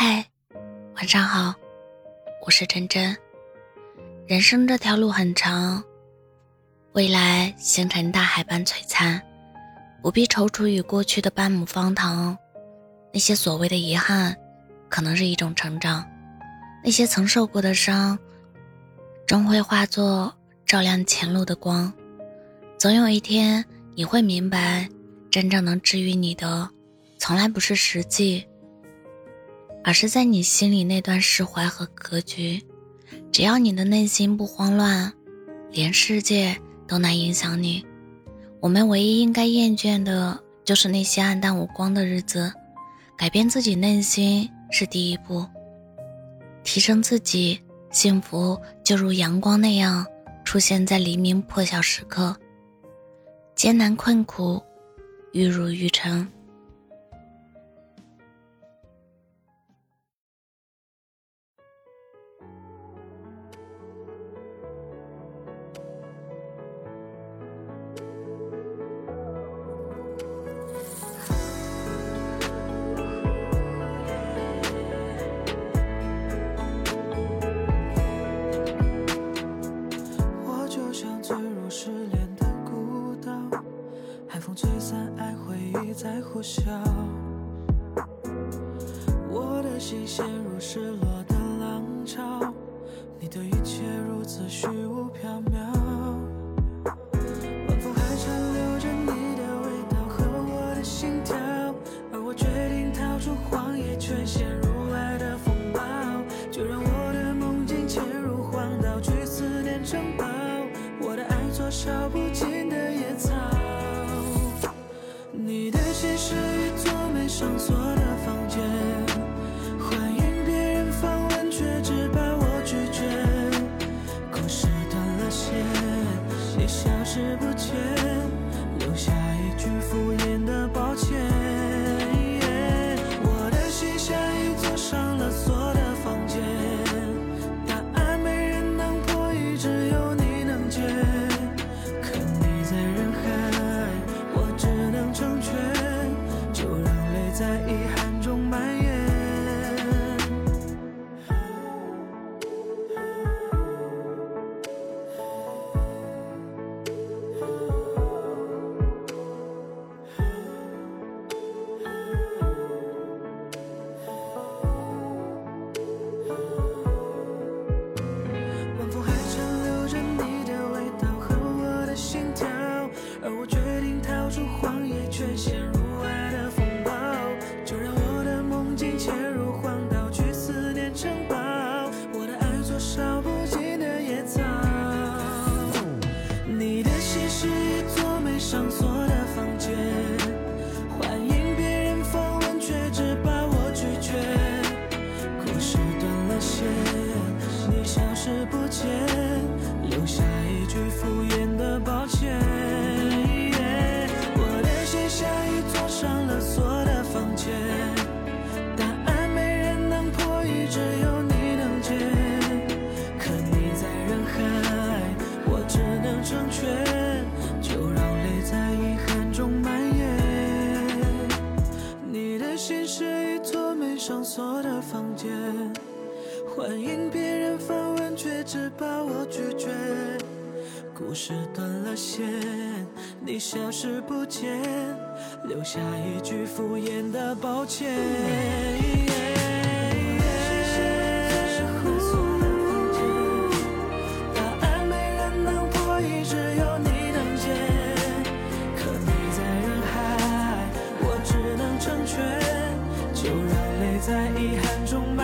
嗨，晚上好，我是真真。人生这条路很长，未来星辰大海般璀璨，不必踌躇于过去的半亩方塘。那些所谓的遗憾，可能是一种成长；那些曾受过的伤，终会化作照亮前路的光。总有一天，你会明白，真正能治愈你的，从来不是实际。而是在你心里那段释怀和格局，只要你的内心不慌乱，连世界都难影响你。我们唯一应该厌倦的，就是那些暗淡无光的日子。改变自己内心是第一步，提升自己，幸福就如阳光那样出现在黎明破晓时刻。艰难困苦，玉如玉成。呼啸，我的心陷入失落的浪潮，你的一切如此虚无缥缈。上锁却陷入爱的风暴，就让我的梦境潜入荒岛，去思念城堡。我的爱做烧不尽的野草。你的心是一座没上锁的房间，欢迎别人访问，却只把我拒绝。故事断了线，你消失不见，留下一句敷衍的抱歉。故事断了线，你消失不见，留下一句敷衍的抱歉。答案没人能破译，只有你能解。可你在人海，我只能成全，就让泪在遗憾中。